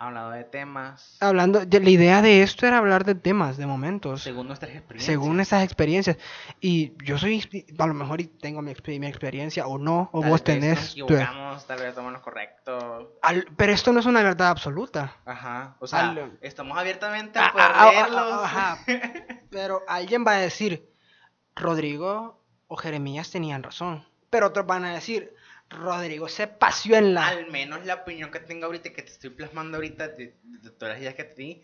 hablando de temas Hablando, de, la idea de esto era hablar de temas, de momentos, según nuestras experiencias. según esas experiencias. Y yo soy, a lo mejor y tengo mi, mi experiencia o no, o Tal vos vez tenés... Nos tu- tal vez tomamos lo correcto. al- pero esto no es una verdad absoluta. Ajá. O sea, Al- estamos abiertamente a leerlos. ajá. [laughs] Pero alguien va a decir, Rodrigo o Jeremías tenían razón. Pero otros van a decir, Rodrigo se paseó en la... Al menos la opinión que tengo ahorita, que te estoy plasmando ahorita, de, de todas las ideas que te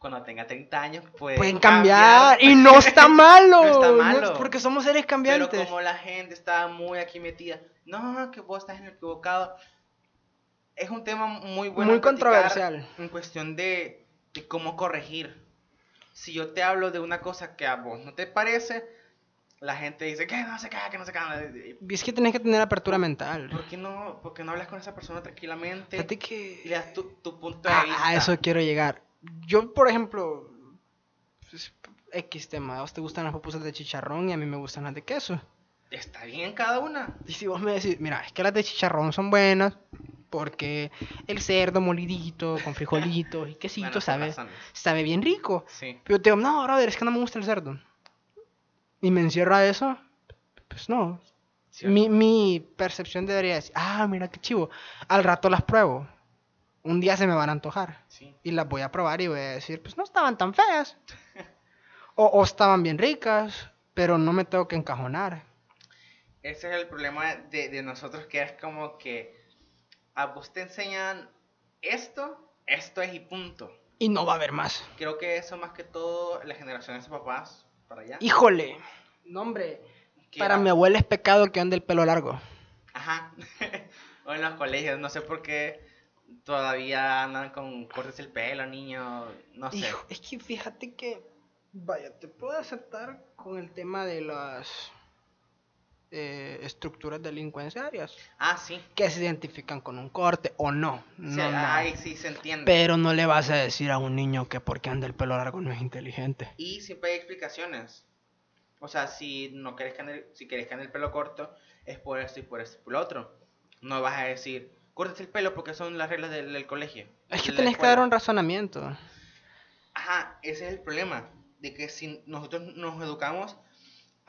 cuando tenga 30 años, pueden, Pueden cambiar y no está [laughs] malo. No está no es malo. porque somos seres Pero cambiantes. como la gente está muy aquí metida, no, que vos estás en el equivocado. Es un tema muy bueno. Muy controversial. En cuestión de, de cómo corregir. Si yo te hablo de una cosa que a vos no te parece, la gente dice que no se caga, que no se caga. Y Es que tenés que tener apertura mental. ¿Por qué no, por qué no hablas con esa persona tranquilamente Fíjate y que... le das tu, tu punto de A, vista? a eso quiero llegar. Yo, por ejemplo, pues, X tema. A vos te gustan las pupusas de chicharrón y a mí me gustan las de queso. Está bien cada una. Y si vos me decís, mira, es que las de chicharrón son buenas porque el cerdo molidito con frijolitos y [laughs] quesito Bueno, sabe, sabe bien rico. Sí. Pero te digo, no, brother, es que no me gusta el cerdo. Y me encierra eso, pues no. Mi, mi percepción debería decir, ah, mira qué chivo. Al rato las pruebo. Un día se me van a antojar. Sí. Y las voy a probar y voy a decir, pues no estaban tan feas. [laughs] O, o estaban bien ricas, pero no me tengo que encajonar. Ese es el problema de, de nosotros, que es como que a vos te enseñan esto, esto es y punto. Y no va a haber más. Creo que eso más que todo la generación de papás para allá. Híjole. No, hombre. Para era- mi abuela es pecado que ande el pelo largo. Ajá. [laughs] o en los colegios, no sé por qué todavía andan con cortes el pelo, niño, no sé. Hijo, es que fíjate que, vaya, te puedo aceptar con el tema de las eh, estructuras delincuenciarias Ah, sí. que se identifican con un corte o no. Sí, no, sí se entiende. Pero no le vas a decir a un niño que porque anda el pelo largo no es inteligente. Y siempre hay explicaciones. O sea, si no querés que ande, si querés que ande el pelo corto, es por esto y por esto y por lo otro. No vas a decir, córtate el pelo porque son las reglas del, del colegio. Es que tenés que escuela". dar un razonamiento. Ajá, ese es el problema. De que si nosotros nos educamos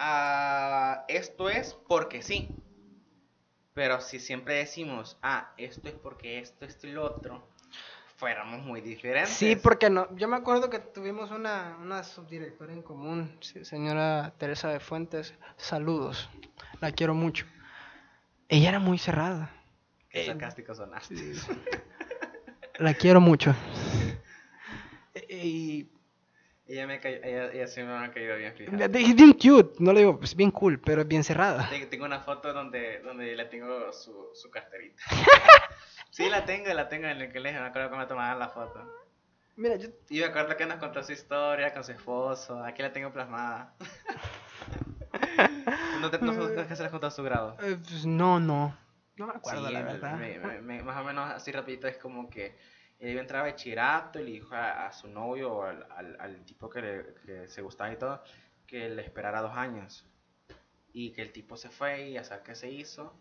a esto es porque sí. Pero si siempre decimos, ah, esto es porque esto, esto y lo otro, fuéramos muy diferentes. Sí, porque no. Yo me acuerdo que tuvimos una, una subdirectora en común, señora Teresa de Fuentes. Saludos, la quiero mucho. Ella era muy cerrada. Qué Eh, sarcástico sonaste. Sí. La quiero mucho. [laughs] Y Ella, me cayó, ella, ella sí me ha caído bien, fíjate. es bien cute, no le digo, es bien cool, pero es bien cerrada. Te- Tengo una foto donde, donde le tengo su, su carterita. [laughs] sí, la tengo, la tengo en el colegio. Me acuerdo cuando tomaban la foto. Mira, yo Y me acuerdo que nos contó su historia con su esposo. Aquí la tengo plasmada. [laughs] no, te, no que se la contó a su grado. eh, pues, no, no. No me acuerdo, Sí, la me- verdad. me- me- me- más o menos así rapidito es como que él iba a entrar a bachillerato y le dijo a, a su novio o al, al, al tipo que, le- que se gustaba y todo que le esperara dos años. Y que el tipo se fue y a saber qué se hizo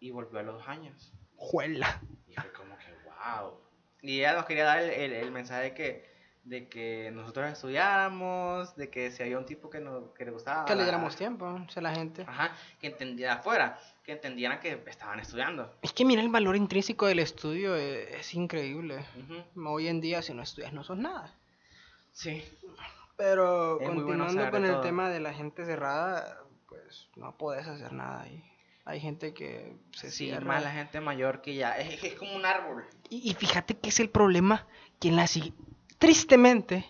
y volvió a los dos años. Juela. Y fue como que, wow. Y ella nos quería dar el, el- el mensaje de que, de que nosotros estudiáramos, de que si había un tipo que, no, que le gustaba. Que le diéramos tiempo, sea, la gente. Ajá, que entendiera afuera. Que entendieran que estaban estudiando. Es que mira el valor intrínseco del estudio, eh, es, increíble. Ujú. Hoy en día si no estudias no sos nada. Sí. Pero Es bueno continuando saber con el todo. tema de la gente cerrada, pues no podés hacer nada ahí. Hay gente que se Sí, cierra. más la gente mayor que ya. Es, es como un árbol. Y, y fíjate que es el problema que en la tristemente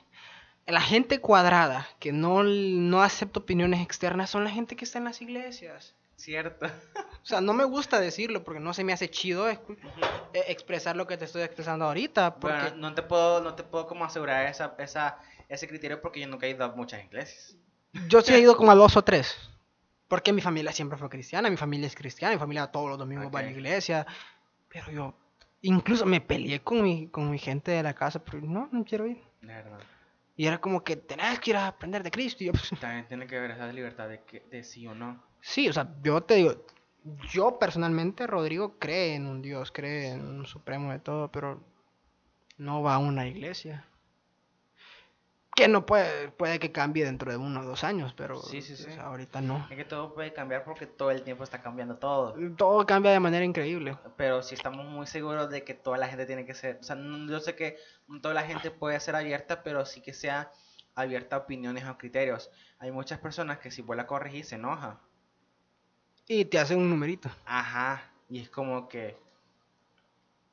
la gente cuadrada que no, no acepta opiniones externas son la gente que está en las iglesias. ¿Cierto? O sea, no me gusta decirlo porque no se me hace chido eh, expresar lo que te estoy expresando ahorita. Porque Bueno, no te puedo, no te puedo como asegurar esa, esa, ese criterio porque yo nunca he ido a muchas iglesias. yo sí he ido [laughs] como a dos o tres. Porque mi familia siempre fue cristiana, mi familia es cristiana, mi familia todos los domingos va a la iglesia. Pero yo incluso me peleé con mi, con mi gente de la casa, pero no, no quiero ir. Verdad. Y era como que tenés que ir a aprender de Cristo. Y yo, pues, También tiene que ver esa libertad de, que, de sí o no. Sí, o sea, yo te digo, yo personalmente, Rodrigo cree en un Dios, cree en un supremo de todo, pero no va a una iglesia. Que no puede, puede que cambie dentro de uno o dos años, pero Sí, sí, sí. o sea, ahorita no. Es que todo puede cambiar porque todo el tiempo está cambiando todo. Todo cambia de manera increíble. Pero si estamos muy seguros de que toda la gente tiene que ser, o sea, yo sé que toda la gente puede ser abierta, pero sí que sea abierta a opiniones o criterios. Hay muchas personas que si vos la corregís se enoja. Y te hace un numerito. Ajá, y es como que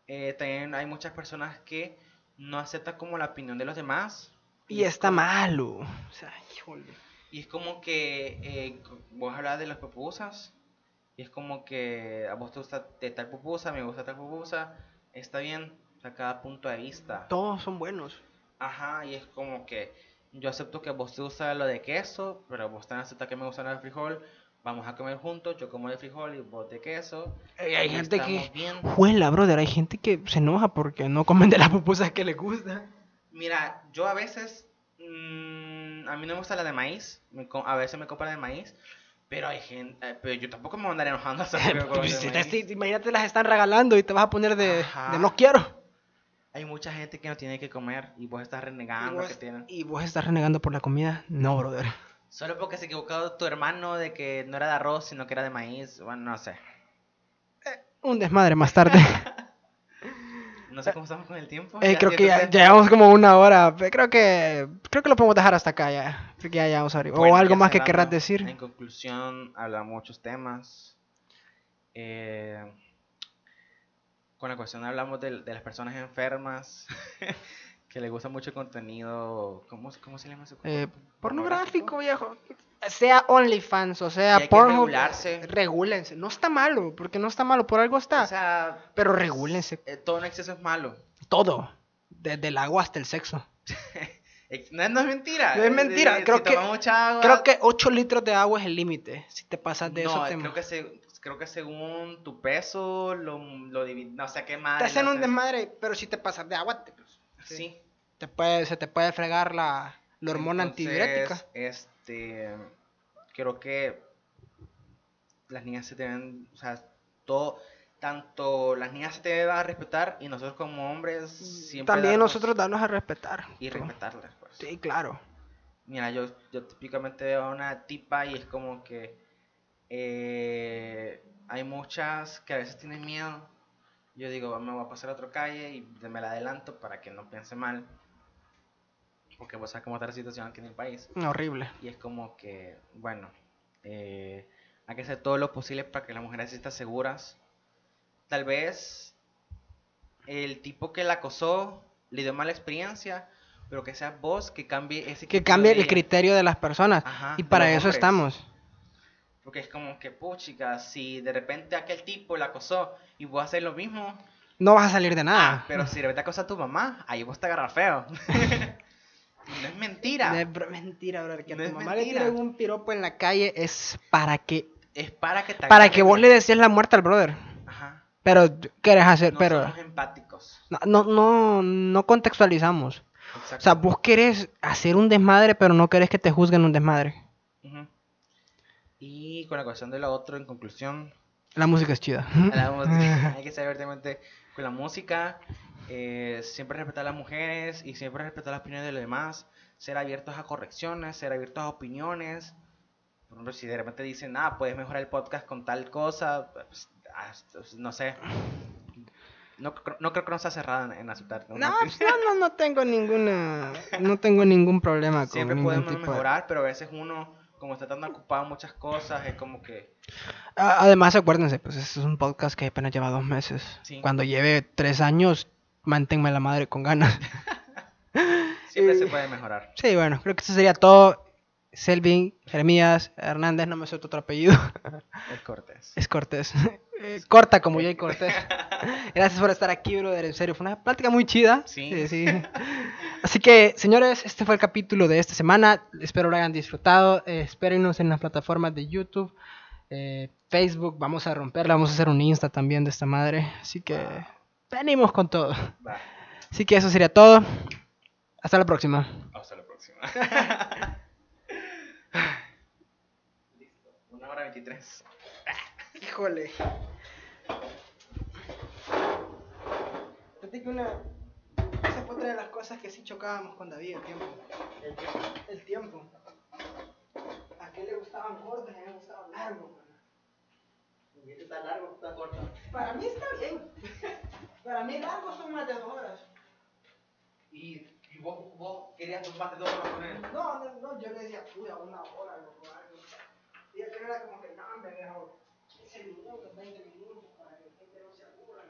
eh, también hay muchas personas que no aceptan como la opinión de los demás. Y es está como- malo. O sea, híjole. Y es como que eh, vos hablas de las pupusas. Y es como que a vos te gusta de tal pupusa, me gusta tal pupusa. Está bien, o sea, cada punto de vista. Todos son buenos. Ajá, y es como que yo acepto que a vos te gusta lo de queso, pero vos también aceptas que me gusta lo de frijol. Vamos a comer juntos, yo como de frijol y vos de queso. Eh, hay y gente que... bien. Juela, brother, hay gente que se enoja porque no comen de las pupusas que les gusta. Mira, yo a veces, mm, a mí no me gusta la de maíz, me a veces me compra la de maíz, pero hay gente, eh, pero yo tampoco me voy a andar enojando [laughs] compro Pues, si te- imagínate, las están regalando y te vas a poner de, de no quiero. Hay mucha gente que no tiene que comer y vos estás Y renegando vos, que tienen. y vos estás renegando por la comida. No, brother. Solo porque se equivocó tu hermano de que no era de arroz, sino que era de maíz, bueno, no sé. Un desmadre más tarde. [laughs] No sé cómo estamos con el tiempo. Eh, creo que ya, llevamos como una hora. Pe- Creo que creo que lo podemos dejar hasta acá ya. Creo que ya llevamos arriba. Bueno, o algo más que querrás decir. En conclusión, hablamos muchos temas. Eh, con la cuestión hablamos de, de las personas enfermas [laughs] que les gusta mucho contenido. ¿Cómo, cómo se llama ese Eh, contenido? pornográfico, viejo. Sea OnlyFans o sea hay que Pornhub, regularse. Regúlense. No está malo, porque no está malo, por algo está. O sea, pero regúlense eh, todo en exceso es malo. todo. Desde el agua hasta el sexo. [laughs] Ex- No, no es mentira. No es mentira, Eh, creo si que- mucha agua- Creo que 8 litros de agua es el límite. Si te pasas de no, eso, te, creo que, se- creo que según tu peso lo, lo divi- No sé qué más. te hacen un desmadre. Pero si te pasas de agua, te, pues, Sí. Te puede, se te puede fregar la, la hormona Entonces, antidiurética. Este, creo que las niñas se deben, o sea, todo, tanto las niñas se te deben a respetar y nosotros como hombres siempre También darnos nosotros darnos a respetar. y respetarlas, pues. Sí, claro. Mira, yo, yo típicamente veo a una tipa y es como que eh, hay muchas que a veces tienen miedo. Yo digo, me voy a pasar a otra calle y me la adelanto para que no piense mal. Porque vos sabes cómo está la situación aquí en el país. Horrible. Y es como que, bueno, eh, hay que hacer todo lo posible para que las mujeres estén seguras. Tal vez el tipo que la acosó le dio mala experiencia, pero que sea vos que cambie ese Que cambie el criterio de las personas. Ajá, y para eso hombres. estamos. Porque es como que, puchica, si de repente aquel tipo la acosó y vos haces lo mismo, No vas a salir de ah, nada. pero si de repente acosa a tu mamá, ahí vos te agarras feo. [laughs] No es mentira. No es bro- mentira, bro. Que a tu mamá le tiren un piropo en la calle es para que Es para que te para que vos le decías la muerte al brother. Ajá. Pero, ¿qué eres hacer? No Pero, somos empáticos. no, no, no, no contextualizamos. Exacto. O sea, vos querés hacer un desmadre, pero no querés que te juzguen un desmadre. Ujú. Y con la cuestión de lo otro, en conclusión, La música es chida. la música, [laughs] hay que abiertamente con la música, eh, siempre respetar a las mujeres y siempre respetar las opiniones de los demás, ser abiertos a correcciones, ser abiertos a opiniones, Por ejemplo, si de repente dicen, ah, puedes mejorar el podcast con tal cosa, pues, ah, pues, no sé. No, no creo que no sea cerrada en, aceptar. No, no, no, no tengo ninguna, no tengo ningún problema con Siempre podemos tipo de- mejorar, pero a veces uno, como está tan ocupado en muchas cosas, es como que... Además, acuérdense, pues este es un podcast que apenas lleva dos meses. Sí. Cuando lleve tres años, manténme la madre con ganas. [laughs] Siempre se puede mejorar. Sí, bueno, creo que eso sería todo. Selvin, Jeremías, Hernández, no me tu otro apellido. Es cortés. Es Cortés. [laughs] Eh, corta como Jay Cortés. [laughs] Gracias por estar aquí, brother. En serio, fue una plática muy chida. Sí. sí. Así que, señores, este fue el capítulo de esta semana. Espero lo hayan disfrutado. Eh, espérenos en las plataformas de YouTube, eh, Facebook. Vamos a romperla. Vamos a hacer un Insta también de esta madre. Así que, venimos con todo. Va, Así que eso sería todo. Hasta la próxima. hasta la próxima. [laughs] Listo. Una hora veintitrés. [laughs] Híjole. Fíjate que una. Esa fue otra de las cosas que sí chocábamos con David, el tiempo. El tiempo. A qué le gustaban cortos y a mí me gustaban largos, mano. ¿Y este está largo o está corto? Para mí está bien. Para mí largos son más de horas. ¿Y, vos, querías más de dos horas con él? No, no, no, yo le decía, puta, una hora, loco, algo. Y él era como que, no, me dejo 15 minutos, 20 minutos, para que la gente no se aburra.